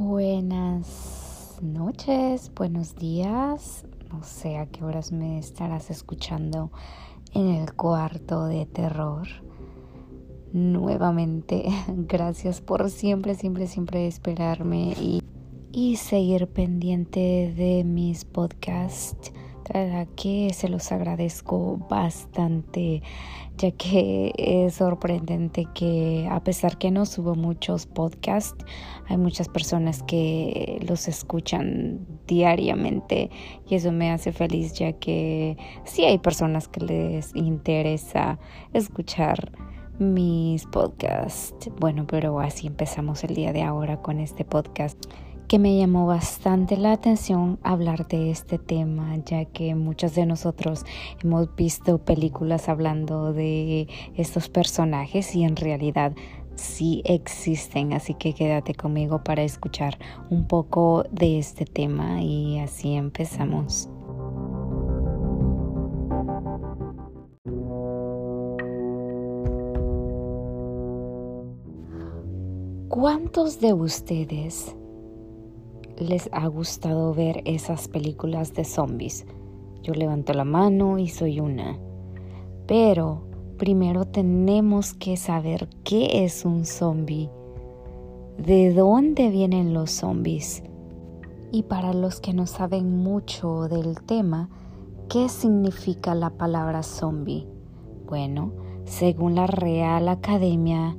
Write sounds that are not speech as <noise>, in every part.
Buenas noches, buenos días. No sé a qué horas me estarás escuchando en el cuarto de terror. Nuevamente, <laughs> gracias por siempre, siempre, siempre esperarme y, y seguir pendiente de mis podcasts que se los agradezco bastante, ya que es sorprendente que a pesar que no subo muchos podcasts, hay muchas personas que los escuchan diariamente y eso me hace feliz, ya que sí hay personas que les interesa escuchar mis podcasts. Bueno, pero así empezamos el día de ahora con este podcast que me llamó bastante la atención hablar de este tema, ya que muchos de nosotros hemos visto películas hablando de estos personajes y en realidad sí existen, así que quédate conmigo para escuchar un poco de este tema y así empezamos. ¿Cuántos de ustedes les ha gustado ver esas películas de zombies. Yo levanto la mano y soy una. Pero primero tenemos que saber qué es un zombie, de dónde vienen los zombies. Y para los que no saben mucho del tema, ¿qué significa la palabra zombie? Bueno, según la Real Academia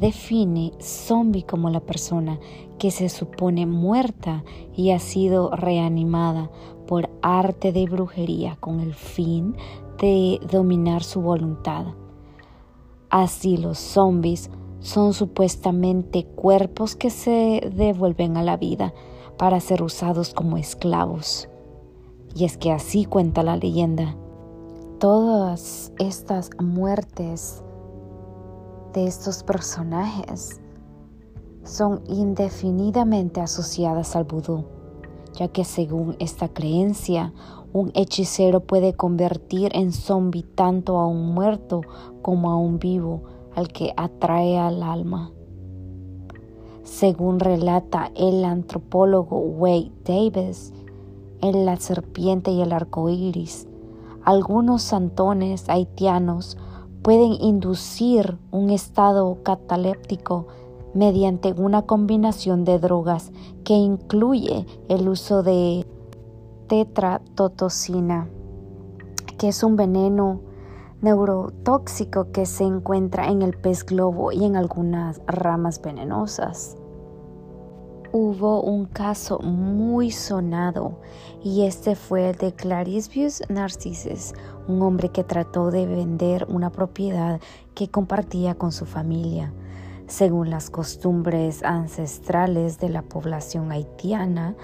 define zombie como la persona que se supone muerta y ha sido reanimada por arte de brujería con el fin de dominar su voluntad. Así los zombies son supuestamente cuerpos que se devuelven a la vida para ser usados como esclavos. Y es que así cuenta la leyenda. Todas estas muertes de estos personajes son indefinidamente asociadas al vudú, ya que según esta creencia, un hechicero puede convertir en zombie tanto a un muerto como a un vivo al que atrae al alma. Según relata el antropólogo Wade Davis, en La serpiente y el arco iris, algunos santones haitianos pueden inducir un estado cataléptico mediante una combinación de drogas que incluye el uso de tetratotocina, que es un veneno neurotóxico que se encuentra en el pez globo y en algunas ramas venenosas hubo un caso muy sonado y este fue el de Clarisbius Narcissus, un hombre que trató de vender una propiedad que compartía con su familia. Según las costumbres ancestrales de la población haitiana,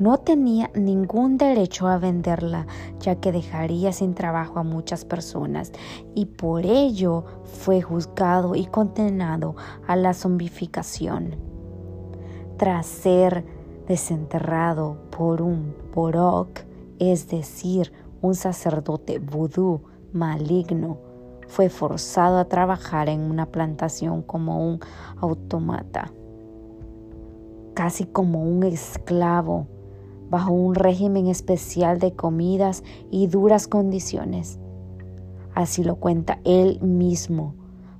no tenía ningún derecho a venderla, ya que dejaría sin trabajo a muchas personas y por ello fue juzgado y condenado a la zombificación. Tras ser desenterrado por un porok, es decir, un sacerdote vudú maligno, fue forzado a trabajar en una plantación como un automata, casi como un esclavo, bajo un régimen especial de comidas y duras condiciones. Así lo cuenta él mismo.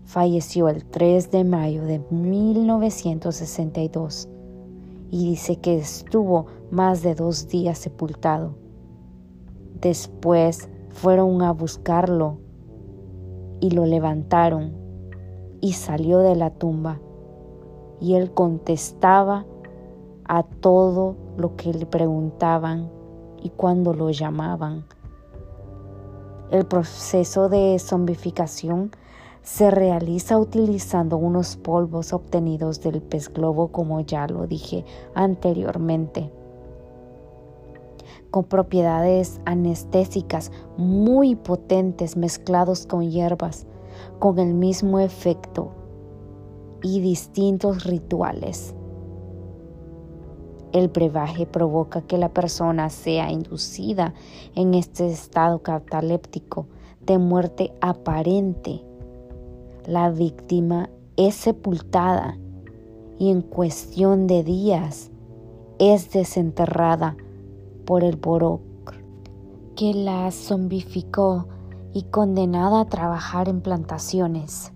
Falleció el 3 de mayo de 1962 y dice que estuvo más de dos días sepultado. Después fueron a buscarlo y lo levantaron y salió de la tumba y él contestaba a todo lo que le preguntaban y cuando lo llamaban. El proceso de zombificación se realiza utilizando unos polvos obtenidos del pez globo como ya lo dije anteriormente con propiedades anestésicas muy potentes mezclados con hierbas con el mismo efecto y distintos rituales. El brebaje provoca que la persona sea inducida en este estado cataléptico de muerte aparente la víctima es sepultada y en cuestión de días es desenterrada por el Borok, que la zombificó y condenada a trabajar en plantaciones.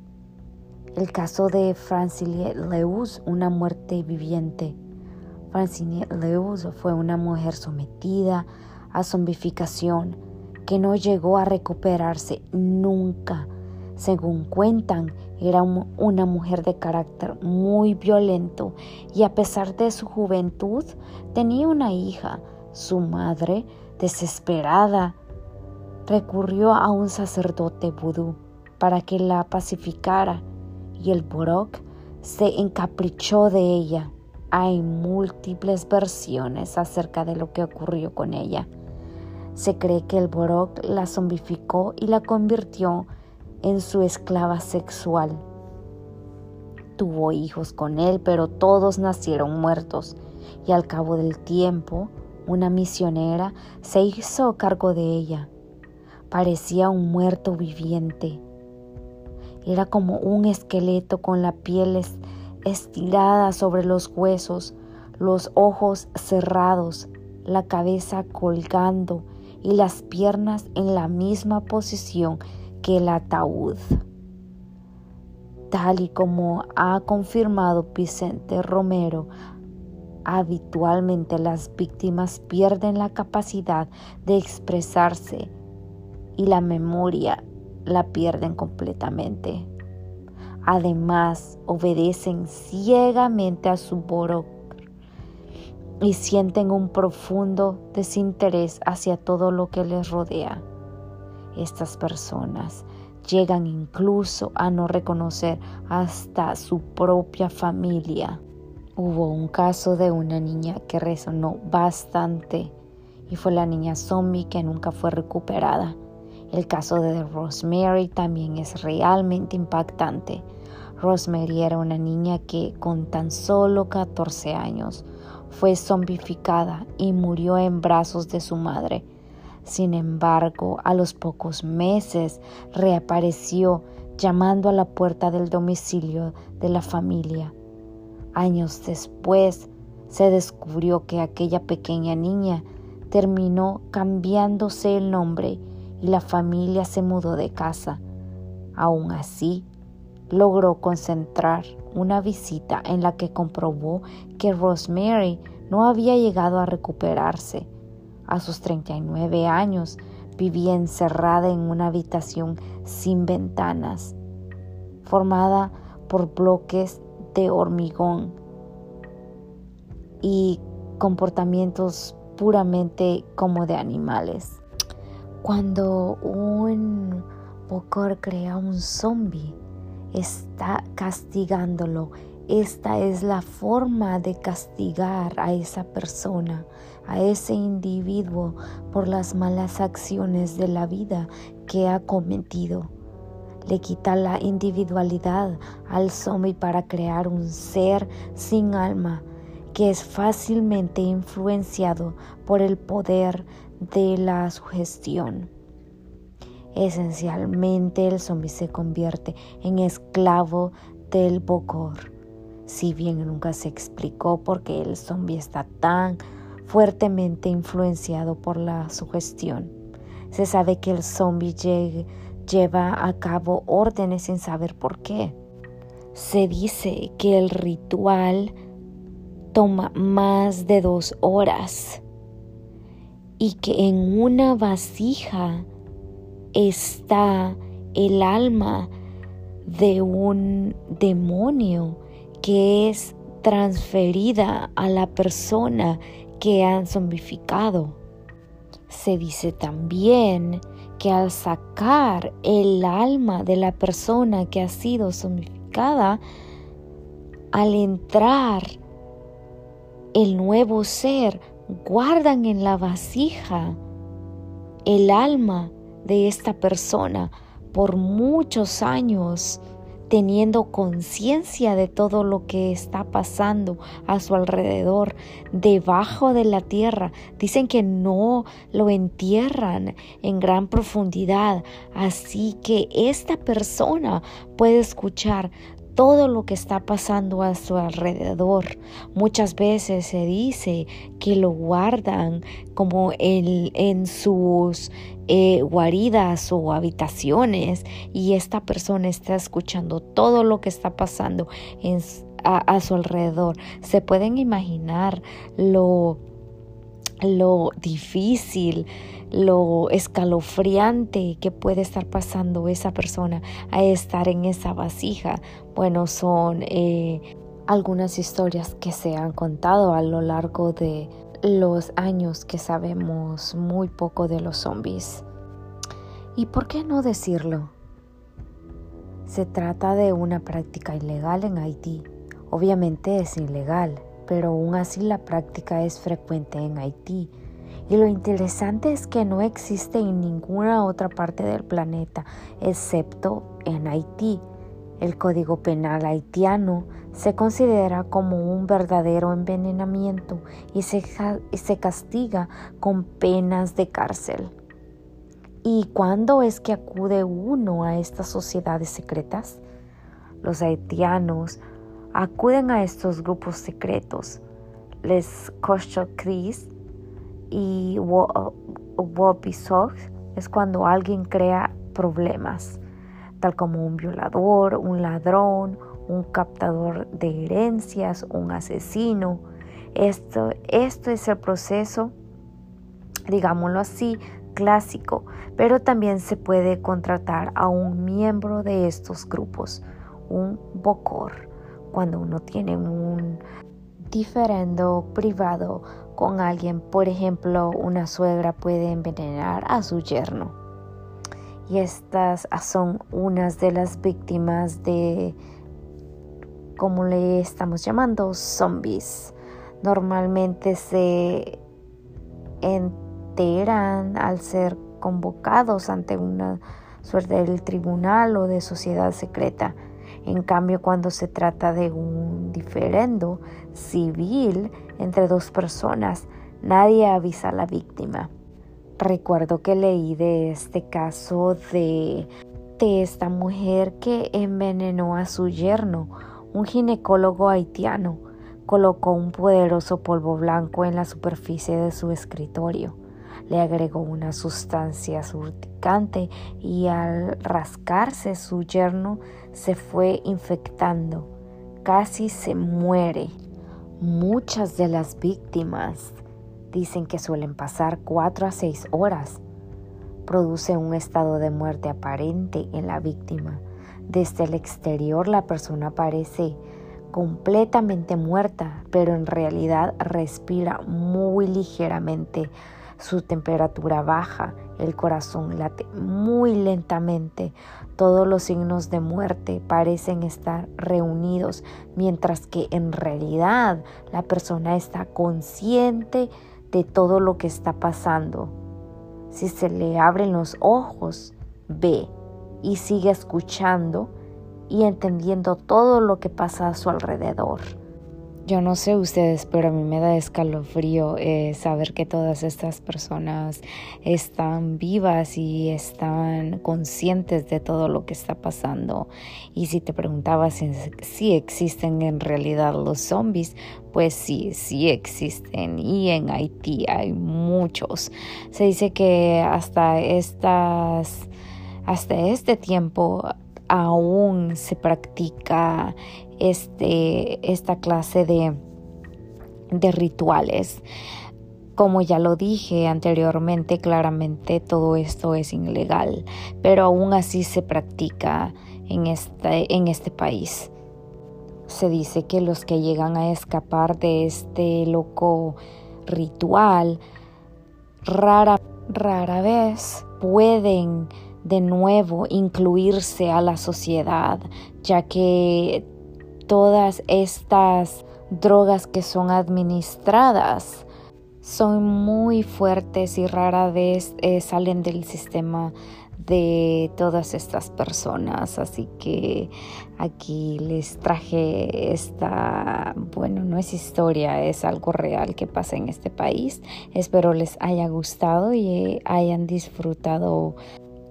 El caso de Francine Leus, una muerte viviente. Francine Leus fue una mujer sometida a zombificación que no llegó a recuperarse nunca. Según cuentan, era una mujer de carácter muy violento y a pesar de su juventud tenía una hija. Su madre, desesperada, recurrió a un sacerdote vudú para que la pacificara y el Borok se encaprichó de ella. Hay múltiples versiones acerca de lo que ocurrió con ella. Se cree que el Borok la zombificó y la convirtió en su esclava sexual. Tuvo hijos con él, pero todos nacieron muertos y al cabo del tiempo una misionera se hizo cargo de ella. Parecía un muerto viviente era como un esqueleto con la piel estirada sobre los huesos, los ojos cerrados, la cabeza colgando y las piernas en la misma posición que el ataúd. Tal y como ha confirmado Vicente Romero, habitualmente las víctimas pierden la capacidad de expresarse y la memoria la pierden completamente. Además, obedecen ciegamente a su boro y sienten un profundo desinterés hacia todo lo que les rodea. Estas personas llegan incluso a no reconocer hasta su propia familia. Hubo un caso de una niña que resonó bastante y fue la niña zombie que nunca fue recuperada. El caso de Rosemary también es realmente impactante. Rosemary era una niña que con tan solo 14 años fue zombificada y murió en brazos de su madre. Sin embargo, a los pocos meses reapareció llamando a la puerta del domicilio de la familia. Años después, se descubrió que aquella pequeña niña terminó cambiándose el nombre y la familia se mudó de casa. Aún así, logró concentrar una visita en la que comprobó que Rosemary no había llegado a recuperarse. A sus 39 años vivía encerrada en una habitación sin ventanas, formada por bloques de hormigón y comportamientos puramente como de animales. Cuando un Bokor crea un zombie, está castigándolo. Esta es la forma de castigar a esa persona, a ese individuo por las malas acciones de la vida que ha cometido. Le quita la individualidad al zombie para crear un ser sin alma que es fácilmente influenciado por el poder de la sugestión. Esencialmente el zombie se convierte en esclavo del Bokor. Si bien nunca se explicó por qué el zombie está tan fuertemente influenciado por la sugestión, se sabe que el zombie lleva a cabo órdenes sin saber por qué. Se dice que el ritual toma más de dos horas y que en una vasija está el alma de un demonio que es transferida a la persona que han zombificado. Se dice también que al sacar el alma de la persona que ha sido zombificada, al entrar el nuevo ser guardan en la vasija el alma de esta persona por muchos años, teniendo conciencia de todo lo que está pasando a su alrededor, debajo de la tierra. Dicen que no lo entierran en gran profundidad, así que esta persona puede escuchar todo lo que está pasando a su alrededor. Muchas veces se dice que lo guardan como en sus eh, guaridas o habitaciones y esta persona está escuchando todo lo que está pasando a, su alrededor. Se pueden imaginar lo, lo difícil, lo escalofriante que puede estar pasando esa persona a estar en esa vasija. Bueno, son eh, algunas historias que se han contado a lo largo de los años que sabemos muy poco de los zombies. ¿Y por qué no decirlo? Se trata de una práctica ilegal en Haití. Obviamente es ilegal, pero aún así la práctica es frecuente en Haití y lo interesante es que no existe en ninguna otra parte del planeta, excepto en Haití. El Código Penal haitiano se considera como un verdadero envenenamiento y se, se castiga con penas de cárcel. ¿Y cuándo es que acude uno a estas sociedades secretas? Los haitianos acuden a estos grupos secretos, les Cris y Wopisog es cuando alguien crea problemas, tal como un violador, un ladrón, un captador de herencias, un asesino. Esto, esto es el proceso, digámoslo así, clásico, pero también se puede contratar a un miembro de estos grupos, un bocor, cuando uno tiene un diferendo privado con alguien. Por ejemplo, una suegra puede envenenar a su yerno. Y estas son unas de las víctimas de, como le estamos llamando, zombies. Normalmente se enteran al ser convocados ante una suerte del tribunal o de sociedad secreta. En cambio, cuando se trata de un diferendo civil entre dos personas, nadie avisa a la víctima. Recuerdo que leí de este caso de, de esta mujer que envenenó a su yerno, un ginecólogo haitiano. Colocó un poderoso polvo blanco en la superficie de su escritorio le agregó una sustancia surticante y al rascarse su yerno se fue infectando. Casi se muere. Muchas de las víctimas dicen que suelen pasar cuatro a seis horas. Produce un estado de muerte aparente en la víctima. Desde el exterior la persona parece completamente muerta, pero en realidad respira muy ligeramente su temperatura baja, el corazón late muy lentamente, todos los signos de muerte parecen estar reunidos, mientras que en realidad la persona está consciente de todo lo que está pasando. Si se le abren los ojos, ve y sigue escuchando y entendiendo todo lo que pasa a su alrededor. Yo no sé ustedes, pero a mí me da escalofrío eh, saber que todas estas personas están vivas y están conscientes de todo lo que está pasando. Y si te preguntabas si, existen en realidad los zombies, pues sí, sí existen. Y en Haití hay muchos. Se dice que hasta estas, hasta este tiempo aún se practica este, esta clase de, de rituales. Como ya lo dije anteriormente, claramente todo esto es ilegal, pero aún así se practica en este, en este país. Se dice que los que llegan a escapar de este loco ritual rara, rara vez pueden de nuevo incluirse a la sociedad, ya que todas estas drogas que son administradas son muy fuertes y rara vez eh, salen del sistema de todas estas personas. Así que aquí les traje esta, bueno, no es historia, es algo real que pasa en este país. Espero les haya gustado y hayan disfrutado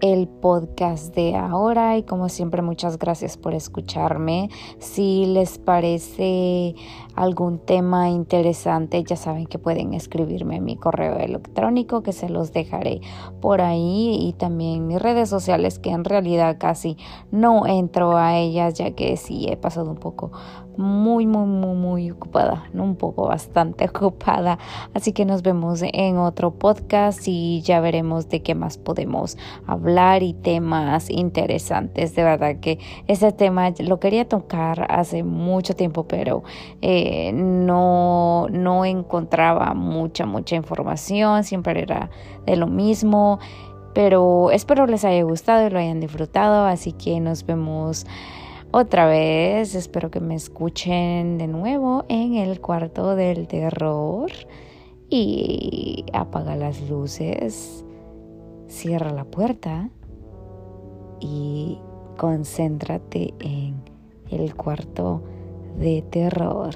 el podcast de ahora y como siempre muchas gracias por escucharme. Si les parece algún tema interesante ya saben que pueden escribirme en mi correo electrónico que se los dejaré por ahí y también mis redes sociales que en realidad casi no entro a ellas ya que sí he pasado un poco muy muy muy muy ocupada, no un poco bastante <laughs> ocupada. Así que nos vemos en otro podcast y ya veremos de qué más podemos hablar y temas interesantes. De verdad que ese tema lo quería tocar hace mucho tiempo, pero eh, no, no encontraba mucha, mucha información. Siempre era de lo mismo. Pero espero les haya gustado y lo hayan disfrutado. Así que nos vemos otra vez. Espero que me escuchen de nuevo en el cuarto del terror. Y apaga las luces, cierra la puerta y concéntrate en el cuarto de terror.